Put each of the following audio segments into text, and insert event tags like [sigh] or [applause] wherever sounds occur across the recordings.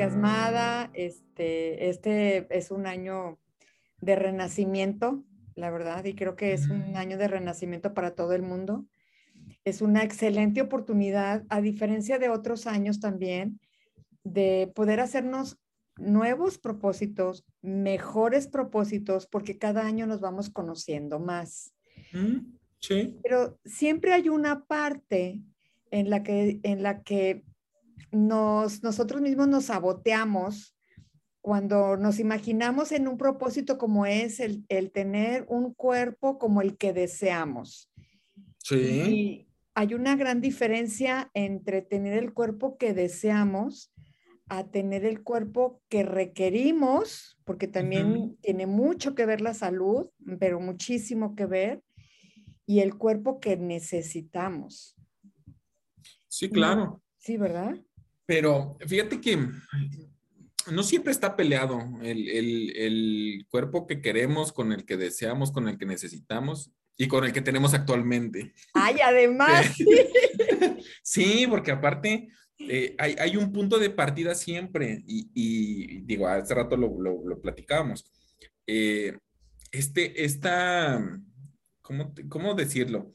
entusiasmada. Este, este es un año de renacimiento, la verdad, y creo que es un año de renacimiento para todo el mundo. Es una excelente oportunidad, a diferencia de otros años también, de poder hacernos nuevos propósitos, mejores propósitos, porque cada año nos vamos conociendo más. Sí. Pero siempre hay una parte en la que, en la que nos, nosotros mismos nos saboteamos cuando nos imaginamos en un propósito como es el, tener un cuerpo como el que deseamos. Sí. Y hay una gran diferencia entre tener el cuerpo que deseamos a tener el cuerpo que requerimos, porque también tiene mucho que ver la salud, pero muchísimo que ver, y el cuerpo que necesitamos. Sí, claro. Sí, ¿verdad? Pero fíjate que no siempre está peleado el, cuerpo que queremos con el que deseamos, con el que necesitamos y con el que tenemos actualmente. Ay, además. [laughs] sí, porque aparte eh, hay, un punto de partida siempre y, digo, hace rato lo, lo, platicábamos. Eh, este, esta, ¿cómo, ¿cómo decirlo?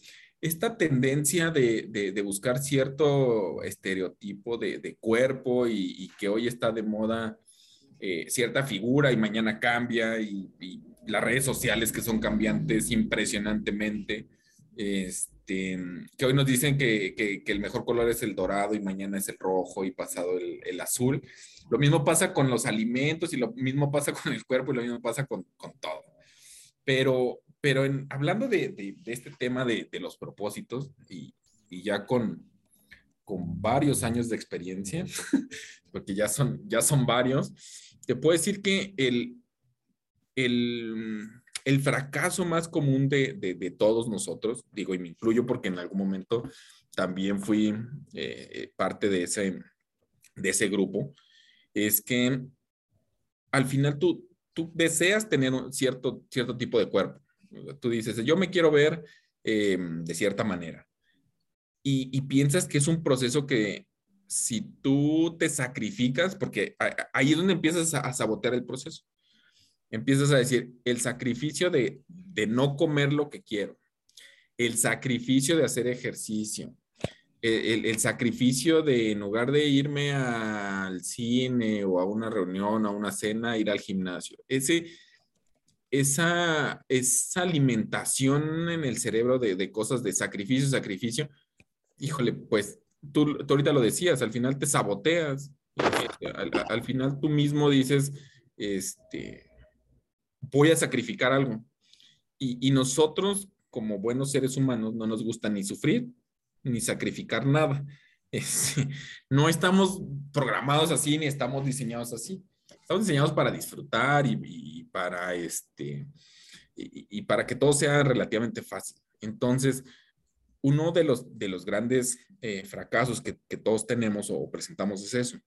Esta tendencia de, buscar cierto estereotipo de, cuerpo y, que hoy está de moda eh, cierta figura y mañana cambia y, las redes sociales que son cambiantes impresionantemente, este, que hoy nos dicen que, el mejor color es el dorado y mañana es el rojo y pasado el, azul. Lo mismo pasa con los alimentos y lo mismo pasa [laughs] con el cuerpo y lo mismo pasa con, con todo. Pero pero hablando de, este tema de, los propósitos y, ya con, con varios años de experiencia, [laughs] porque ya son, ya son varios, te puedo decir que el, el, fracaso más común de, todos nosotros, digo, y me incluyo porque en algún momento también fui eh, parte de ese, de ese grupo, es que al final tú, tú deseas tener un cierto, cierto tipo de cuerpo Tú dices, yo me quiero ver em, de cierta manera. Y, piensas que es un proceso que si tú te sacrificas, porque ahí es donde empiezas a, sabotear el proceso. Empiezas a decir, el sacrificio de, no comer lo que quiero, el sacrificio de hacer ejercicio, el, sacrificio de en lugar de irme al cine o a una reunión, a una cena, ir al gimnasio. Ese, esa, esa alimentación en el cerebro de, cosas de sacrificio, sacrificio, híjole, pues tú, ahorita lo decías, al final te saboteas, este, al, final tú mismo dices, este, voy a sacrificar algo. Y, nosotros, como buenos seres humanos, no nos gusta ni sufrir ni sacrificar nada. [laughs] Este, no estamos programados así ni estamos diseñados así. Estamos diseñados para disfrutar y, para este y, para que todo sea relativamente fácil. Entonces, uno de los, de los grandes eh, fracasos que, todos tenemos o presentamos es eso,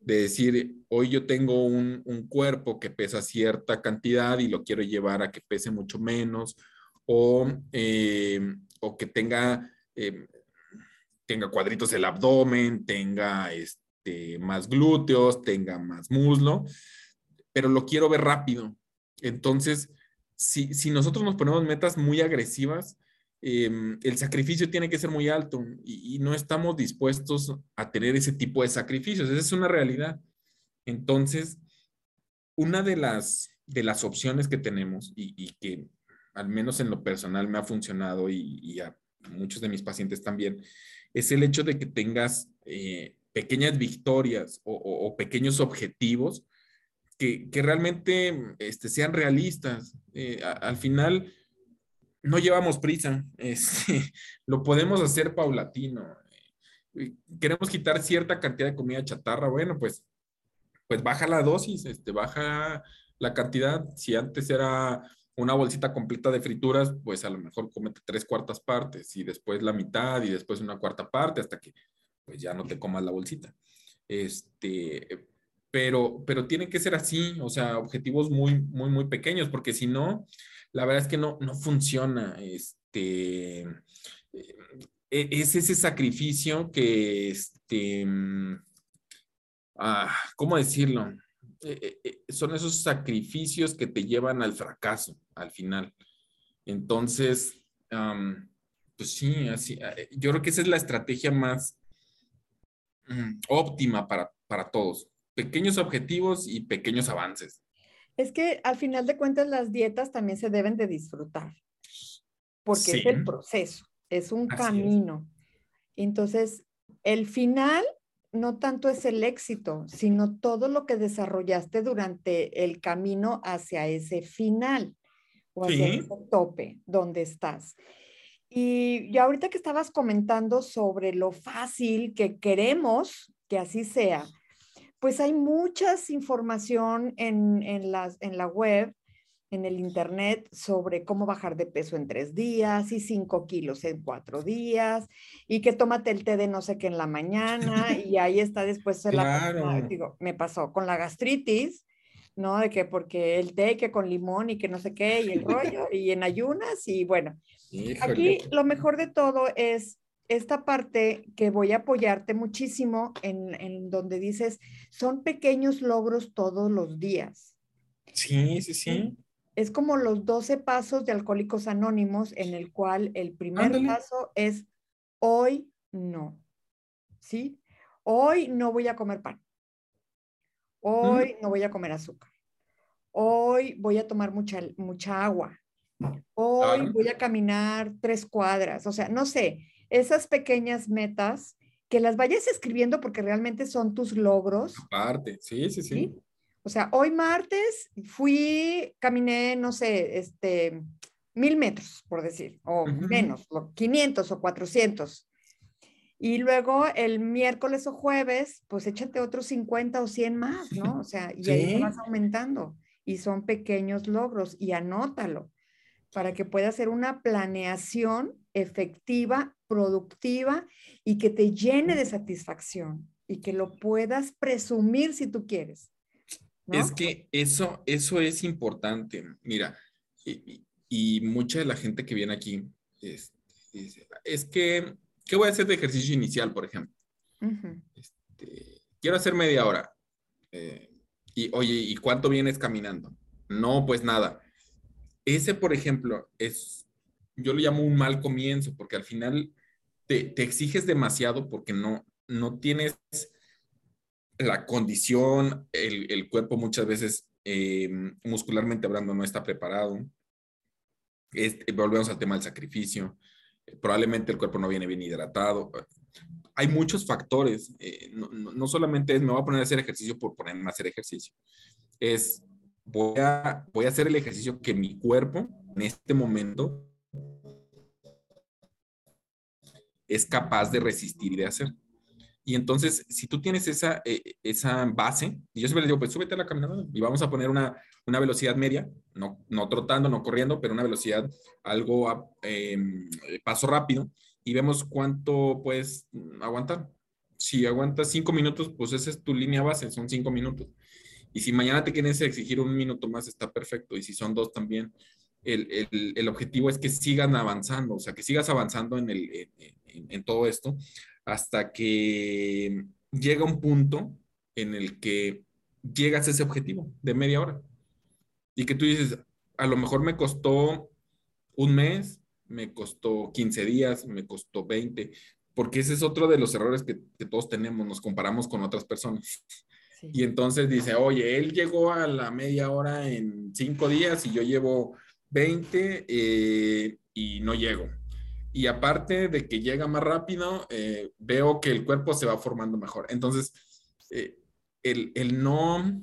de decir, hoy yo tengo un, cuerpo que pesa cierta cantidad y lo quiero llevar a que pese mucho menos, o, eh, o que tenga, eh, tenga cuadritos el abdomen, tenga este, este, más glúteos, tenga más muslo, pero lo quiero ver rápido. Entonces, si, nosotros nos ponemos metas muy agresivas, em, el sacrificio tiene que ser muy alto y, no estamos dispuestos a tener ese tipo de sacrificios. Esa es una realidad. Entonces, una de las, de las opciones que tenemos y, que al menos en lo personal me ha funcionado y, a muchos de mis pacientes también, es el hecho de que tengas eh, pequeñas victorias o, pequeños objetivos que, realmente este, sean realistas. Eh, al final, no llevamos prisa, [laughs] este, lo podemos hacer paulatino. Queremos quitar cierta cantidad de comida chatarra, bueno, pues, pues baja la dosis, este, baja la cantidad. Si antes era una bolsita completa de frituras, pues a lo mejor comete tres cuartas partes y después la mitad y después una cuarta parte hasta que pues ya no te comas la bolsita. Este, pero, pero tiene que ser así, o sea, objetivos muy, muy, muy pequeños, porque si no, la verdad es que no, no funciona. Este, e, es ese sacrificio que, este, ah, ¿cómo decirlo? Eh, eh, son esos sacrificios que te llevan al fracaso al final. Entonces, pues sí, así, yo creo que esa es la estrategia más mm, óptima para, para todos. Pequeños objetivos y pequeños avances. Es que al final de cuentas las dietas también se deben de disfrutar, porque es el proceso, es un camino. Entonces, el final no tanto es el éxito, sino todo lo que desarrollaste durante el camino hacia ese final o hacia ese tope donde estás. Y, y ahorita que estabas comentando sobre lo fácil que queremos que así sea, pues hay muchas información en, en, las, en la web, en el internet, sobre cómo bajar de peso en tres días y cinco kilos en cuatro días y que tómate el té de no sé qué en la mañana [laughs] y ahí está después la, digo, me pasó con la gastritis, ¿no? De que porque el té que con limón y que no sé qué y el [laughs] rollo y en ayunas y bueno, aquí lo mejor de todo es esta parte que voy a apoyarte muchísimo en, donde dices, son pequeños logros todos los días. Sí, sí, sí. Es como los 12 pasos de Alcohólicos Anónimos, en el cual el primer paso es hoy no. ¿Sí? Hoy no voy a comer pan. Hoy no voy a comer azúcar. Hoy voy a tomar mucha, mucha agua. Hoy voy a caminar tres cuadras. O sea, no sé, esas pequeñas metas, que las vayas escribiendo porque realmente son tus logros. Aparte, sí, sí, sí, O sea, hoy martes fui, caminé, no sé, este, mil metros, por decir, o menos, 500 o 400. Y luego el miércoles o jueves, pues échate otros 50 o 100 más, ¿no? O sea, y ahí vas aumentando. Y son pequeños logros y anótalo para que puedas hacer una planeación efectiva, productiva y que te llene de satisfacción y que lo puedas presumir si tú quieres. Es que eso, eso es importante. Mira, y, mucha de la gente que viene aquí es, es, que, ¿qué voy a hacer de ejercicio inicial, por ejemplo? Este, quiero hacer media hora. Eh, y oye, ¿y cuánto vienes caminando? No, pues nada. Ese, por ejemplo, es, yo lo llamo un mal comienzo, porque al final te, exiges demasiado porque no, no tienes la condición, el, cuerpo muchas veces eh, muscularmente hablando no está preparado. volvemos al tema del sacrificio. probablemente el cuerpo no viene bien hidratado. Hay muchos factores. Eh, no, no, solamente es me voy a poner a hacer ejercicio por ponerme a hacer ejercicio. Es voy a, voy a hacer el ejercicio que mi cuerpo en este momento es capaz de resistir y de hacer. Y entonces, si tú tienes esa, eh, esa base, y yo siempre les digo, pues súbete a la caminadora y vamos a poner una, una velocidad media, no, no trotando, no corriendo, pero una velocidad algo em, paso rápido y vemos cuánto puedes aguantar. Si aguantas cinco minutos, pues esa es tu línea base, son cinco minutos. Y si mañana te quieres exigir un minuto más, está perfecto. Y si son dos también, el, el, el objetivo es que sigan avanzando, o sea, que sigas avanzando en, el, en, en todo esto hasta que llega un punto en el que llegas a ese objetivo de media hora. Y que tú dices, a lo mejor me costó un mes, me costó 15 días, me costó 20, porque ese es otro de los errores que, que todos tenemos, nos comparamos con otras personas. Y entonces dice, oye, él llegó a la media hora en cinco días y yo llevo 20 eh, y no llego. Y aparte de que llega más rápido, eh, veo que el cuerpo se va formando mejor. Entonces, eh, el, el, no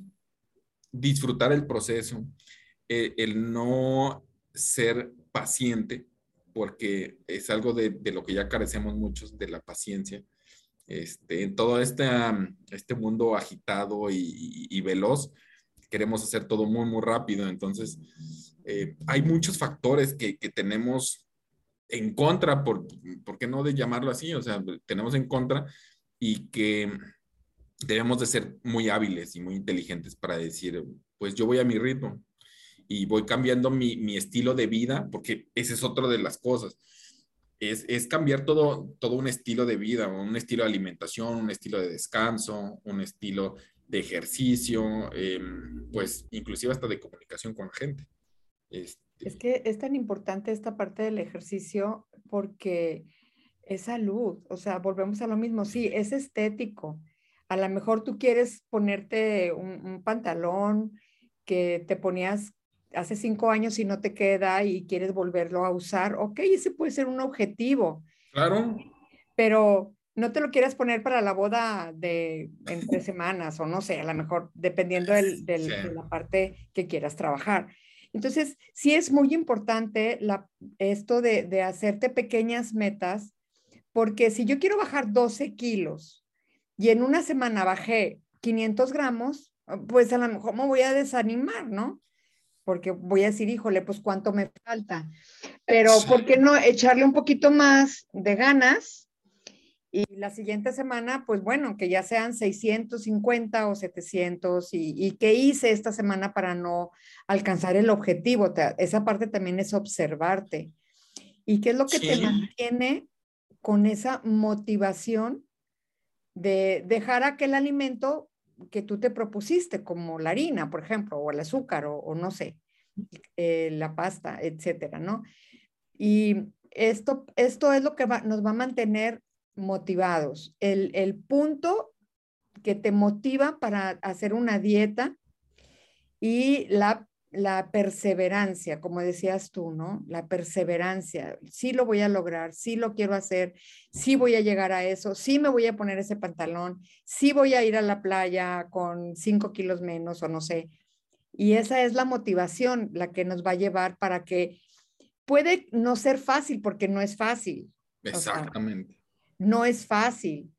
disfrutar el proceso, el no ser paciente, porque es algo de, de, lo que ya carecemos muchos, de la paciencia, este, en todo este, este mundo agitado y, veloz, queremos hacer todo muy, muy rápido. Entonces, eh, hay muchos factores que, que, tenemos en contra, por, ¿por qué no de llamarlo así? O sea, tenemos en contra y que debemos de ser muy hábiles y muy inteligentes para decir, pues yo voy a mi ritmo y voy cambiando mi, mi estilo de vida, porque ese es otro de las cosas es, es, cambiar todo, todo un estilo de vida, un estilo de alimentación, un estilo de descanso, un estilo de ejercicio, em, pues inclusive hasta de comunicación con la gente. Este es que es tan importante esta parte del ejercicio porque es salud, o sea, volvemos a lo mismo, sí, es estético. A lo mejor tú quieres ponerte un, pantalón que te ponías hace cinco años y no te queda y quieres volverlo a usar, ok, ese puede ser un objetivo. Claro. Pero no te lo quieras poner para la boda de en tres [laughs] semanas o no sé, a lo mejor dependiendo del, de la parte que quieras trabajar. Entonces, sí es muy importante la, esto de, de hacerte pequeñas metas, porque si yo quiero bajar 12 kilos y en una semana bajé 500 gramos, pues a lo mejor me voy a desanimar, ¿no? Porque voy a decir, híjole, pues cuánto me falta. Pero, ¿por qué no echarle un poquito más de ganas? Y la siguiente semana, pues bueno, que ya sean 650 o 700 y, y qué hice esta semana para no alcanzar el objetivo. esa parte también es observarte. ¿Y qué es lo que te mantiene con esa motivación de dejar aquel alimento que tú te propusiste, como la harina, por ejemplo, o el azúcar, o, no sé, eh, la pasta, etcétera, ¿no? Y esto, esto es lo que nos va a mantener motivados. El, punto que te motiva para hacer una dieta y la, la, perseverancia, como decías tú, ¿no? La perseverancia. Sí lo voy a lograr, sí lo quiero hacer, sí voy a llegar a eso, sí me voy a poner ese pantalón, sí voy a ir a la playa con cinco kilos menos o no sé. Y esa es la motivación, la que nos va a llevar para que puede no ser fácil porque no es fácil. Exactamente no es fácil,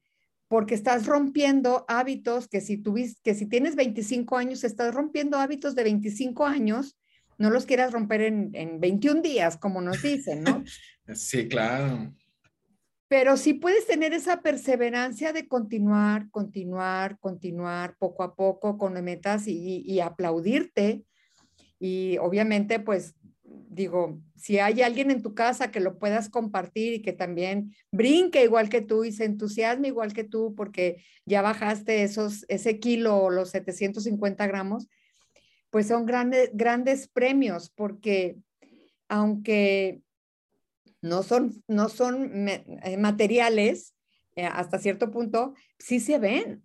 porque estás rompiendo hábitos que si, tuviste, que si tienes 25 años, estás rompiendo hábitos de 25 años, no los quieras romper en, en 21 días, como nos dicen, ¿no? [laughs] Sí, claro. Pero sí puedes tener esa perseverancia de continuar, continuar, continuar poco a poco con metas y, y aplaudirte. Y obviamente, pues digo, si hay alguien en tu casa que lo puedas compartir y que también brinque igual que tú y se entusiasme igual que tú porque ya bajaste esos, ese kilo o los 750 gramos, pues son grandes, grandes premios porque aunque no son, no son eh, materiales, eh, hasta cierto punto, sí se ven,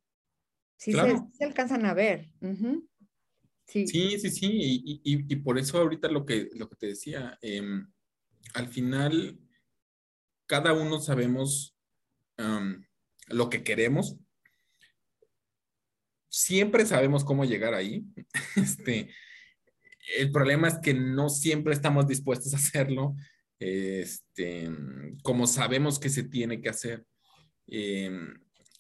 sí, se, alcanzan a ver. Sí, sí, sí, Y, por eso ahorita lo que, lo que te decía, em, al final cada uno sabemos lo que queremos. Siempre sabemos cómo llegar ahí. [laughs] Este, el problema es que no siempre estamos dispuestos a hacerlo este, como sabemos que se tiene que hacer. Em,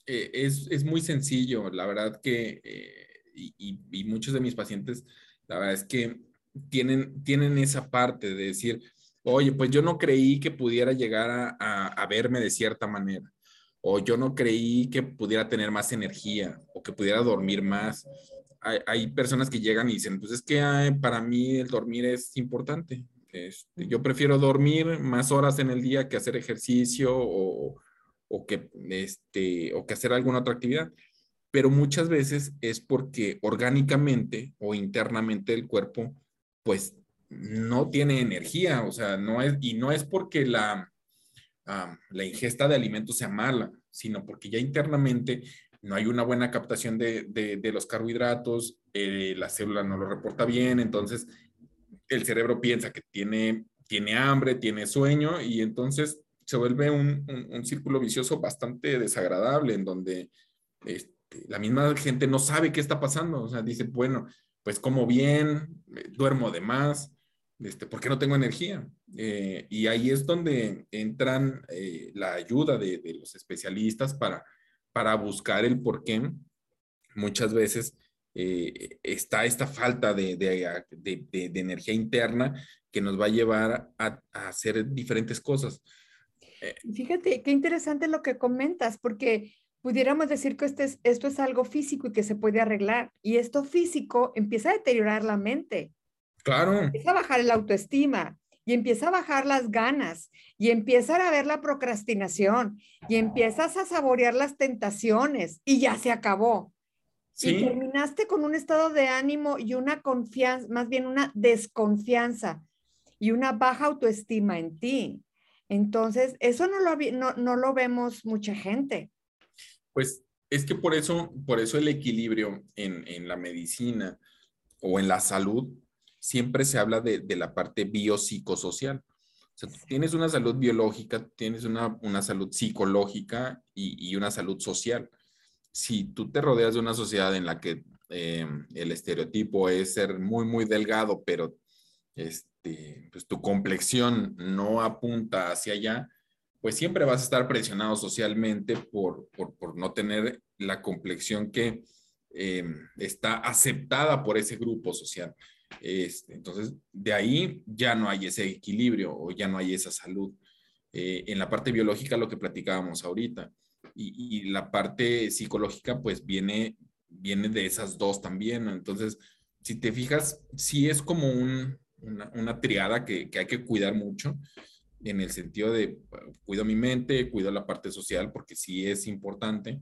e, es, es, muy sencillo, la verdad que eh, y, muchos de mis pacientes, la verdad es que tienen, tienen esa parte de decir, oye, pues yo no creí que pudiera llegar a, verme de cierta manera, o yo no creí que pudiera tener más energía, o que pudiera dormir más. Hay, personas que llegan y dicen, pues es que para mí el dormir es importante. Este, yo prefiero dormir más horas en el día que hacer ejercicio o que, este, o que hacer alguna otra actividad pero muchas veces es porque orgánicamente o internamente el cuerpo, pues no tiene energía, o sea, no es, y no es porque la, la ingesta de alimentos sea mala, sino porque ya internamente no hay una buena captación de, de, los carbohidratos, eh, la célula no lo reporta bien, entonces el cerebro piensa que tiene, tiene hambre, tiene sueño, y entonces se vuelve un, un, círculo vicioso bastante desagradable en donde... Este, la misma gente no sabe qué está pasando, o sea, dice, bueno, pues como bien, eh, duermo de más, este, ¿por qué no tengo energía? Eh, y ahí es donde entran eh, la ayuda de, los especialistas para, para buscar el por qué muchas veces está esta falta de, de, energía interna que nos va a llevar a, a hacer diferentes cosas. Fíjate, qué interesante lo que comentas, porque pudiéramos decir que este esto es algo físico y que se puede arreglar. Y esto físico empieza a deteriorar la mente. Claro. Empieza a bajar la autoestima. y empieza a bajar las ganas y empieza a ver la procrastinación y empiezas a saborear las tentaciones y ya se acabó. Y terminaste con un estado de ánimo y una confianza, más bien una desconfianza y una baja autoestima en ti. Entonces, eso no lo, no, no lo vemos mucha gente. Pues es que por eso, por eso el equilibrio en, la medicina o en la salud siempre se habla de, la parte biopsicosocial. O sea, tienes una salud biológica, tienes una, salud psicológica y, y, una salud social. Si tú te rodeas de una sociedad en la que eh, el estereotipo es ser muy, muy delgado, pero este, pues tu complexión no apunta hacia allá, pues siempre vas a estar presionado socialmente por, por, no tener la complexión que eh, está aceptada por ese grupo social. Este, entonces, de ahí ya no hay ese equilibrio o ya no hay esa salud. Eh, en la parte biológica, lo que platicábamos ahorita, y, la parte psicológica, pues viene, viene de esas dos también. Entonces, si te fijas, sí es como un, una, una, triada que, que hay que cuidar mucho en el sentido de cuido mi mente, cuido la parte social, porque sí es importante,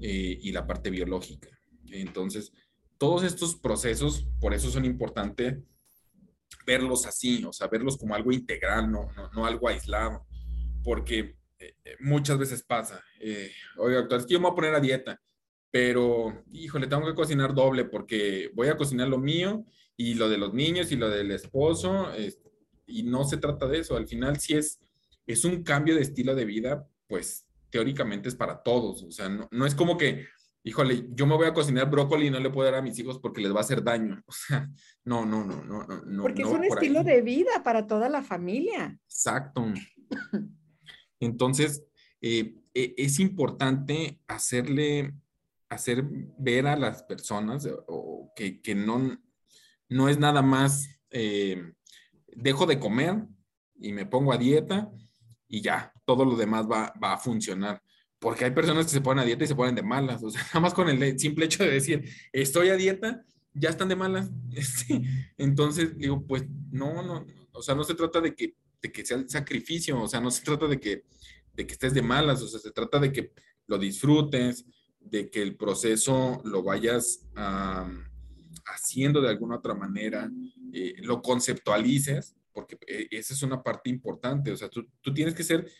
eh, y la parte biológica. Entonces, todos estos procesos, por eso son importantes verlos así, o sea, verlos como algo integral, no, no, algo aislado, porque eh, eh, muchas veces pasa, eh, oiga, doctor, es que yo me voy a poner a dieta, pero, híjole, tengo que cocinar doble porque voy a cocinar lo mío y lo de los niños y lo del esposo, y no se trata de eso, al final si es, es un cambio de estilo de vida, pues teóricamente es para todos, o sea, no, no es como que híjole, yo me voy a cocinar brócoli y no le puedo dar a mis hijos porque les va a hacer daño. [laughs] O sea, no, no, no, no, no. Porque no es un estilo de vida para toda la familia. Exacto. [laughs] Entonces, eh, e, es importante hacerle, hacer ver a las personas o que, que no, no es nada más, eh, dejo de comer y me pongo a dieta y ya, todo lo demás va, va a funcionar porque hay personas que se ponen a dieta y se ponen de malas, o sea, [laughs] nada más con el simple hecho de decir, estoy a dieta, ya están de malas. [laughs] Este, entonces, digo, pues no, no, o sea, no se trata de que, de que sea el sacrificio, o sea, no se trata de que, de que estés de malas, o sea, se trata de que lo disfrutes, de que el proceso lo vayas haciendo de alguna otra manera, eh, lo conceptualices, porque eh, esa es una parte importante, o sea, tú, tú tienes que ser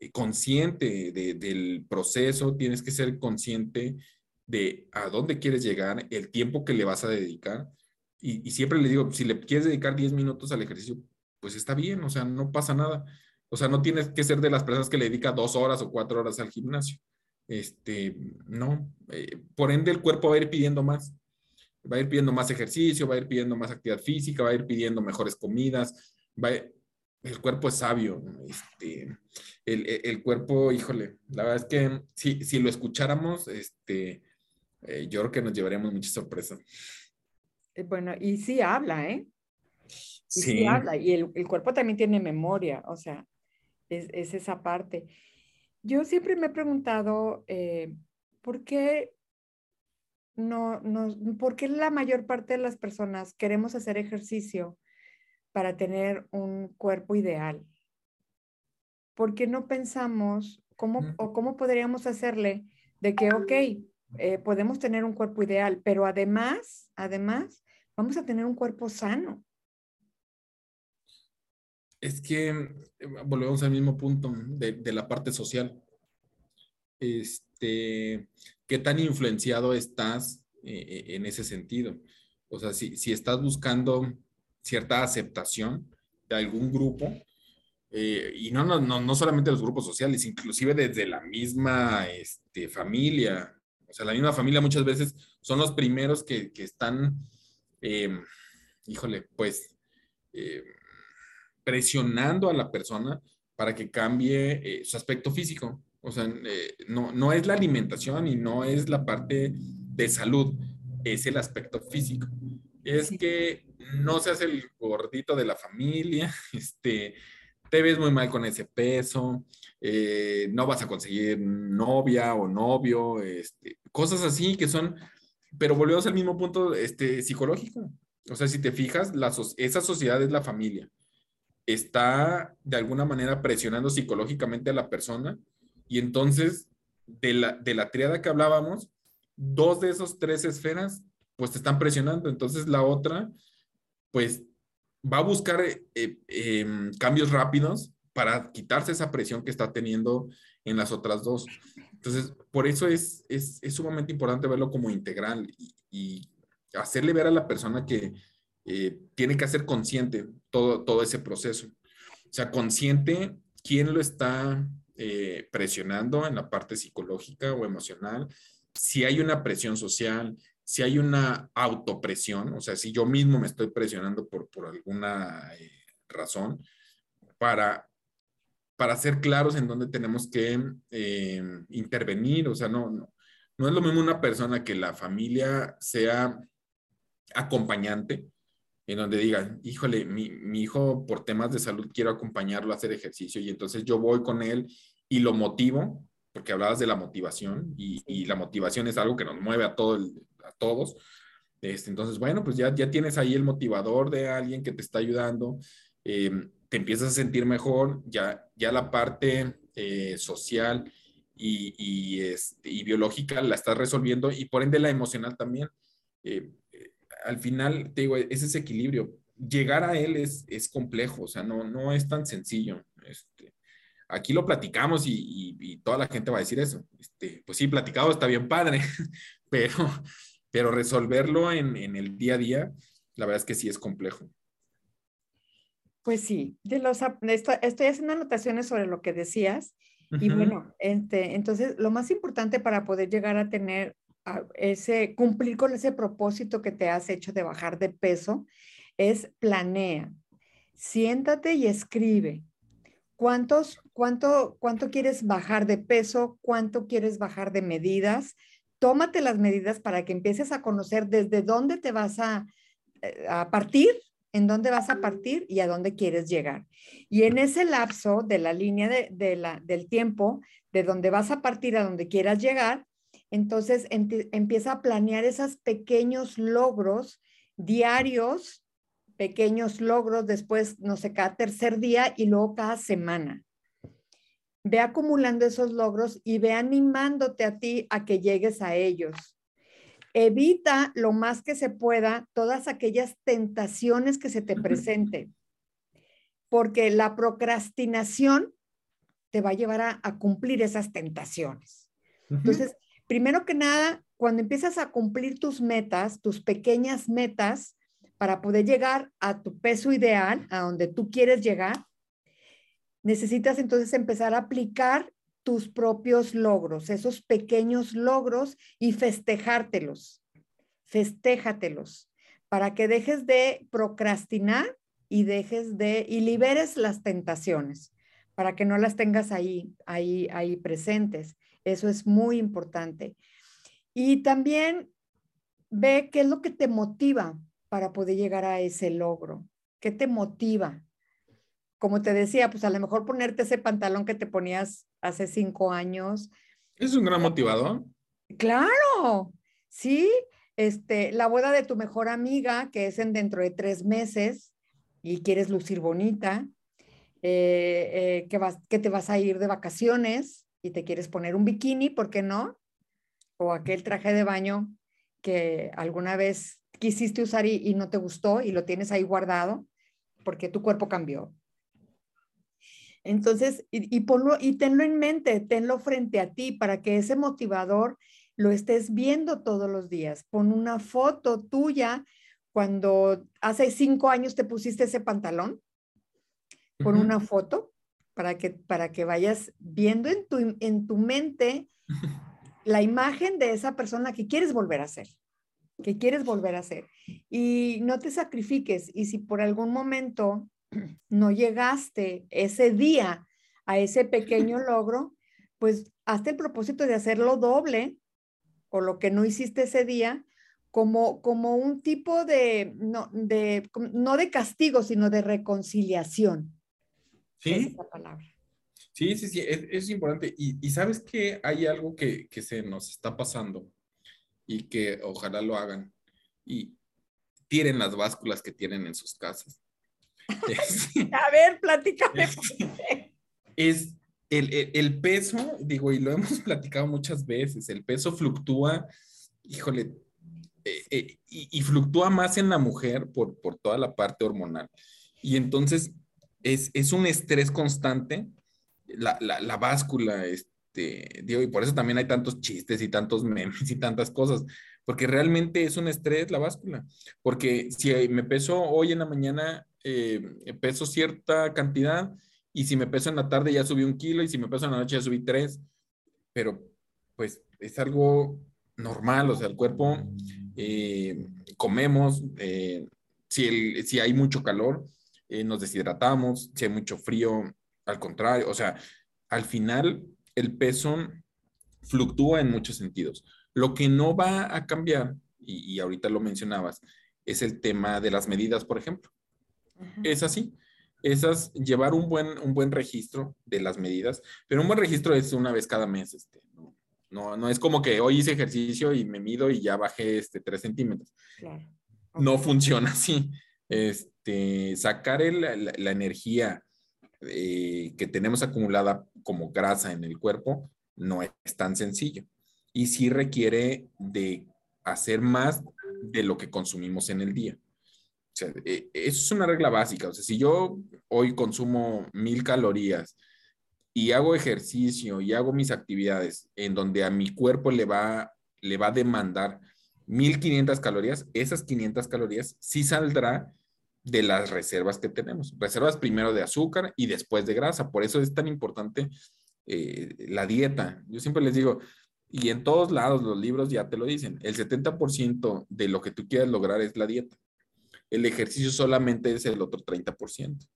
eh, consciente de, del proceso, tienes que ser consciente de a dónde quieres llegar, el tiempo que le vas a dedicar. Y, siempre le digo, si le quieres dedicar 10 minutos al ejercicio, pues está bien, o sea, no pasa nada. O sea, no tienes que ser de las personas que le dedica dos horas o cuatro horas al gimnasio. Este, no. Por ende, el cuerpo va a ir pidiendo más. Va a ir pidiendo más ejercicio, va a ir pidiendo más actividad física, va a ir pidiendo mejores comidas, va a, el cuerpo es sabio. Este, el, el, cuerpo, híjole, la verdad es que si, si lo escucháramos, este, eh, yo creo que nos llevaríamos mucha sorpresa. Eh, bueno, y sí habla, ¿eh? Y sí, sí habla, y el, el, cuerpo también tiene memoria, o sea, es, es esa parte. Yo siempre me he preguntado, eh, ¿por qué no, no, por qué la mayor parte de las personas queremos hacer ejercicio para tener un cuerpo ideal? ¿Por qué no pensamos cómo o cómo podríamos hacerle de que, ok, eh, podemos tener un cuerpo ideal, pero además, además, vamos a tener un cuerpo sano? Es que eh, volvemos al mismo punto de, de la parte social. Este, ¿qué tan influenciado estás eh, en ese sentido? O sea, si, estás buscando cierta aceptación de algún grupo, eh, y no, no, no, no solamente los grupos sociales, inclusive desde la misma este, familia. O sea, la misma familia muchas veces son los primeros que, que están, eh, híjole, pues presionando a la persona para que cambie su aspecto físico. O sea, eh, no, no es la alimentación y no es la parte de salud, es el aspecto físico. Es sí. que no seas el gordito de la familia, [laughs] este, te ves muy mal con ese peso, eh, no vas a conseguir novia o novio, este, cosas así que son, pero volvemos al mismo punto este, psicológico. O sea, si te fijas, la, esa sociedad es la familia. está de alguna manera presionando psicológicamente a la persona y entonces de la, de la triada que hablábamos, dos de esos tres esferas pues te están presionando, entonces la otra pues va a buscar eh, em, cambios rápidos para quitarse esa presión que está teniendo en las otras dos. Entonces, por eso es, es, sumamente importante verlo como integral y, hacerle ver a la persona que eh, tiene que hacer consciente todo, todo ese proceso. O sea, consciente quién lo está eh, presionando en la parte psicológica o emocional, si hay una presión social, si hay una autopresión, o sea, si yo mismo me estoy presionando por, por alguna eh, razón, para, para ser claros en dónde tenemos que eh, intervenir, o sea, no, no, no es lo mismo una persona que la familia sea acompañante, en donde diga, híjole, mi, mi, hijo por temas de salud quiero acompañarlo a hacer ejercicio y entonces yo voy con él y lo motivo, porque hablabas de la motivación y, y la motivación es algo que nos mueve a, todo a todos. Este, entonces, bueno, pues ya, ya tienes ahí el motivador de alguien que te está ayudando, em, te empiezas a sentir mejor, ya, ya la parte eh, social y, y, este, y, biológica la estás resolviendo y por ende la emocional también. Eh, al final, te digo, es ese equilibrio. Llegar a él es, es complejo, o sea, no, no es tan sencillo. Este, aquí lo platicamos y, y, toda la gente va a decir eso. Este, pues sí, platicado está bien padre, [laughs] pero, pero resolverlo en, en, el día a día, la verdad es que sí es complejo. Pues sí, de los, estoy haciendo anotaciones sobre lo que decías. Y bueno, este, entonces lo más importante para poder llegar a tener ese, cumplir con ese propósito que te has hecho de bajar de peso, es planea. Siéntate y escribe. ¿Cuántos, cuánto, ¿Cuánto quieres bajar de peso? ¿Cuánto quieres bajar de medidas? Tómate las medidas para que empieces a conocer desde dónde te vas a, eh, a partir, en dónde vas a partir y a dónde quieres llegar. Y en ese lapso de la línea de, de la, del tiempo, de donde vas a partir a donde quieras llegar, entonces empieza a planear esos pequeños logros diarios, pequeños logros después, no sé, cada tercer día y luego cada semana. Ve acumulando esos logros y ve animándote a ti a que llegues a ellos. Evita lo más que se pueda todas aquellas tentaciones que se te presenten, porque la procrastinación te va a llevar a, cumplir esas tentaciones. Entonces, primero que nada, cuando empiezas a cumplir tus metas, tus pequeñas metas, para poder llegar a tu peso ideal, a donde tú quieres llegar, necesitas entonces empezar a aplicar tus propios logros, esos pequeños logros y festejártelos. Festéjatelos para que dejes de procrastinar y dejes de y liberes las tentaciones para que no las tengas ahí ahí ahí presentes. Eso es muy importante. Y también ve qué es lo que te motiva para poder llegar a ese logro. ¿Qué te motiva? Como te decía, pues a lo mejor ponerte ese pantalón que te ponías hace cinco años. Es un gran motivador. Claro, sí. Este, la boda de tu mejor amiga, que es en dentro de tres meses y quieres lucir bonita, eh, eh, que, vas, que te vas a ir de vacaciones, y te quieres poner un bikini, ¿por qué no? O aquel traje de baño que alguna vez quisiste usar y, no te gustó y lo tienes ahí guardado porque tu cuerpo cambió. Entonces, y, y, ponlo, y tenlo en mente, tenlo frente a ti para que ese motivador lo estés viendo todos los días. Pon una foto tuya cuando hace cinco años te pusiste ese pantalón. Pon una foto para que, para que vayas viendo en tu, en tu mente [laughs] la imagen de esa persona que quieres volver a ser, que quieres volver a ser. Y no te sacrifiques. Y si por algún momento [clears throat] no llegaste ese día a ese pequeño [laughs] logro, pues hazte el propósito de hacerlo doble o lo que no hiciste ese día como, como un tipo de no, de, no de castigo, sino de reconciliación. Sí. Sí, sí, sí, es, importante. Y, sabes que hay algo que, se nos está pasando y que ojalá lo hagan y tiren las básculas que tienen en sus casas. [laughs] A ver, platícame. Es el, el, peso, digo, y lo hemos [laughs] platicado muchas veces, el peso fluctúa, híjole, eh, eh, y, fluctúa más en la mujer por, por toda la parte hormonal. Y entonces es, es un estrés constante, la, la, la báscula, este, digo, y por eso también hay tantos chistes y tantos [laughs] memes y tantas cosas, porque realmente es un estrés la báscula, porque si me peso hoy en la mañana, eh, peso cierta cantidad, y si me peso en la tarde ya subí un kilo, y si me peso en la noche ya subí tres, pero pues es algo normal, o sea, el cuerpo, eh, comemos, eh, si, si hay mucho calor, nos deshidratamos, si hay mucho frío, al contrario, o sea, al final el peso fluctúa en muchos sentidos. Lo que no va a cambiar, y, ahorita lo mencionabas, es el tema de las medidas, por ejemplo. Es así. Esas, llevar un buen, un buen registro de las medidas, pero un buen registro es una vez cada mes. Este, no, no, es como que hoy hice ejercicio y me mido y ya bajé este, 3 centímetros. No funciona así. Este, sacar la, energía eh, que tenemos acumulada como grasa en el cuerpo no es tan sencillo y sí requiere de hacer más de lo que consumimos en el día. O sea, e, eso es una regla básica. O sea, si yo hoy consumo mil calorías y hago ejercicio y hago mis actividades en donde a mi cuerpo le va, le va a demandar 1500 calorías, esas 500 calorías sí saldrá de las reservas que tenemos. Reservas primero de azúcar y después de grasa. Por eso es tan importante eh, la dieta. Yo siempre les digo, y en todos lados los libros ya te lo dicen, el 70% de lo que tú quieres lograr es la dieta. El ejercicio solamente es el otro 30%.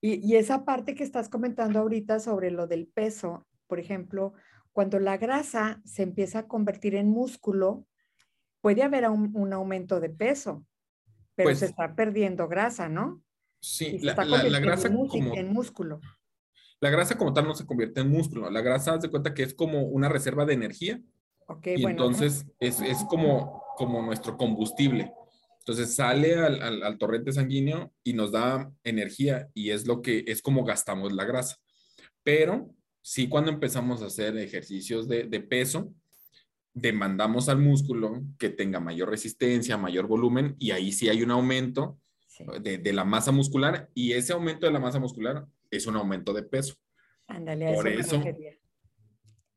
Y, y esa parte que estás comentando ahorita sobre lo del peso, por ejemplo, cuando la grasa se empieza a convertir en músculo, puede haber un, aumento de peso, pero pues se está perdiendo grasa, ¿no? Sí, la, la, grasa como, en músculo. La grasa como tal no se convierte en músculo. La grasa, haz de cuenta que es como una reserva de energía. Okay, y entonces es, es, como, como nuestro combustible. Entonces sale al, al, torrente sanguíneo y nos da energía y es lo que es como gastamos la grasa. Pero sí cuando empezamos a hacer ejercicios de, de peso, demandamos al músculo que tenga mayor resistencia, mayor volumen y ahí sí hay un aumento de, de, la masa muscular y ese aumento de la masa muscular es un aumento de peso. Ándale, por eso,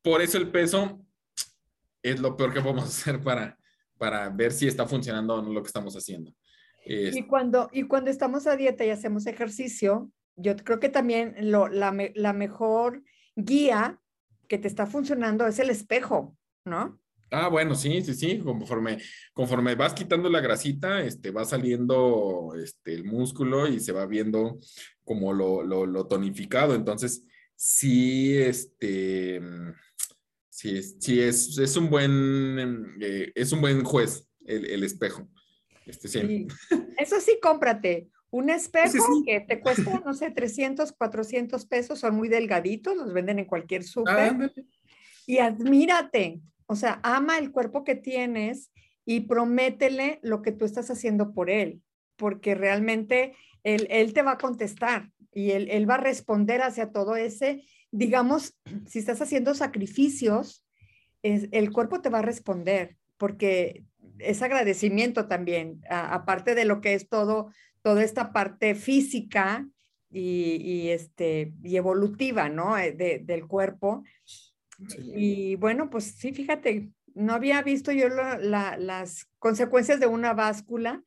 por eso el peso es lo peor que podemos [laughs] hacer para, para ver si está funcionando o no lo que estamos haciendo. Y, cuando, y cuando estamos a dieta y hacemos ejercicio, yo creo que también lo, la, la mejor guía que te está funcionando es el espejo, ¿no? Ah, bueno, sí, sí, sí, conforme, conforme vas quitando la grasita, este, va saliendo este, el músculo y se va viendo como lo, lo, tonificado. Entonces, sí, este, sí, sí es, es un buen, eh, es un buen juez el, espejo. Este, sí. Eso sí, cómprate. Un espejo que te cuesta, no sé, 300, 400 pesos, son muy delgaditos, los venden en cualquier súper. y admírate, o sea, ama el cuerpo que tienes y prométele lo que tú estás haciendo por él, porque realmente él, él te va a contestar y él, él, va a responder hacia todo ese, digamos, [clears throat] si estás haciendo sacrificios, es, el cuerpo te va a responder, porque es agradecimiento también, aparte de lo que es todo, toda esta parte física y, y este, y evolutiva, ¿no? Eh, de, del cuerpo, y bueno, pues sí, fíjate, no había visto yo las consecuencias de una báscula,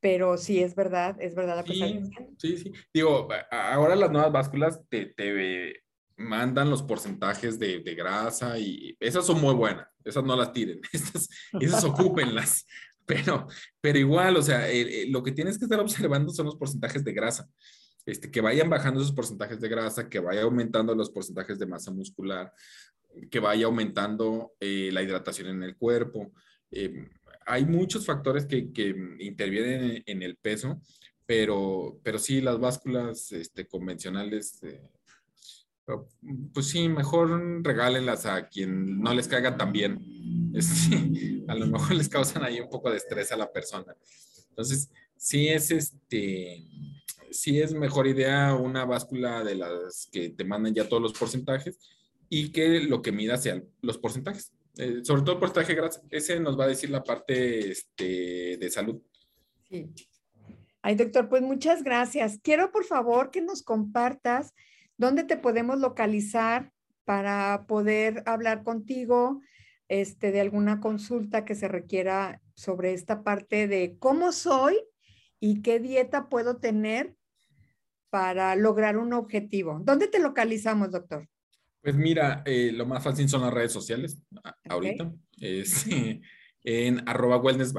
pero sí es verdad, es verdad sí, sí, sí. Digo, ahora las nuevas básculas te, te mandan los porcentajes de, de, grasa y esas son muy buenas, esas no las tiren, [laughs] esas, esas ocúpenlas. [laughs] Pero, pero igual, o sea, lo que tienes que estar observando son los porcentajes de grasa. Este, que vayan bajando esos porcentajes de grasa, que vaya aumentando los porcentajes de masa muscular, que vaya aumentando eh, la hidratación en el cuerpo. Eh, hay muchos factores que, que intervienen en, el peso, pero, pero sí, las básculas este, convencionales, eh, pues sí, mejor regálenlas a quien no les caiga tan bien. [laughs] a lo mejor les causan ahí un poco de estrés a la persona. Entonces, sí es este sí es mejor idea una báscula de las que te mandan ya todos los porcentajes y que lo que mida sean los porcentajes. Eh, sobre todo el porcentaje grasa, ese nos va a decir la parte este, de salud. Sí. Ay, doctor, pues muchas gracias. Quiero por favor que nos compartas dónde te podemos localizar para poder hablar contigo este, de alguna consulta que se requiera sobre esta parte de cómo soy y qué dieta puedo tener para lograr un objetivo. ¿Dónde te localizamos, doctor? Pues mira, eh, lo más fácil son las redes sociales ahorita. Es [laughs] en arroba wellness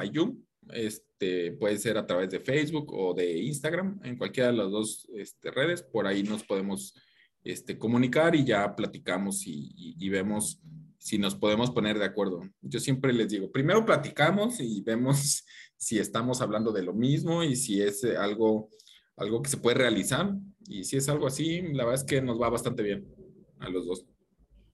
Este, puede ser a través de Facebook o de Instagram, en cualquiera de las dos este, redes. Por ahí nos podemos este, comunicar y ya platicamos y, vemos si nos podemos poner de acuerdo. Yo siempre les digo, primero platicamos y vemos [laughs] si estamos hablando de lo mismo y si es algo, algo que se puede realizar. Y si es algo así, la verdad es que nos va bastante bien a los dos.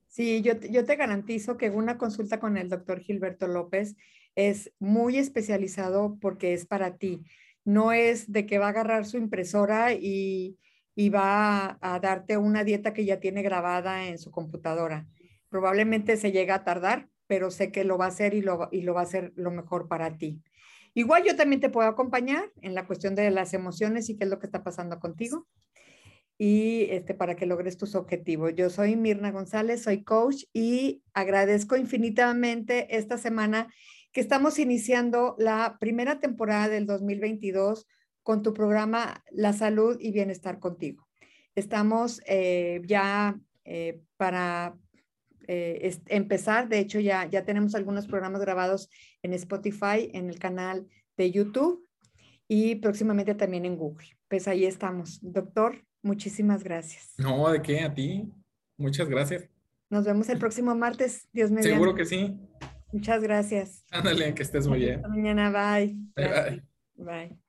Sí, yo, yo te garantizo que una consulta con el doctor Gilberto López es muy especializado porque es para ti. No es de que va a agarrar su impresora y, y va a, darte una dieta que ya tiene grabada en su computadora. Probablemente se llega a tardar, pero sé que lo va a hacer y lo, y lo va a hacer lo mejor para ti. Igual yo también te puedo acompañar en la cuestión de las emociones y qué es lo que está pasando contigo y este, para que logres tus objetivos. Yo soy Mirna González, soy coach y agradezco infinitamente esta semana que estamos iniciando la primera temporada del 2022 con tu programa La Salud y Bienestar contigo. Estamos eh, ya eh, para eh, empezar, de hecho ya, ya tenemos algunos programas grabados en Spotify, en el canal de YouTube y próximamente también en Google. Pues ahí estamos. Doctor, Muchísimas gracias. No, ¿de qué? A ti. Muchas gracias. Nos vemos el próximo martes. Dios mediante. Seguro que sí. Muchas gracias. Ándale, que estés muy bien. Hasta mañana. Bye. Bye. Bye.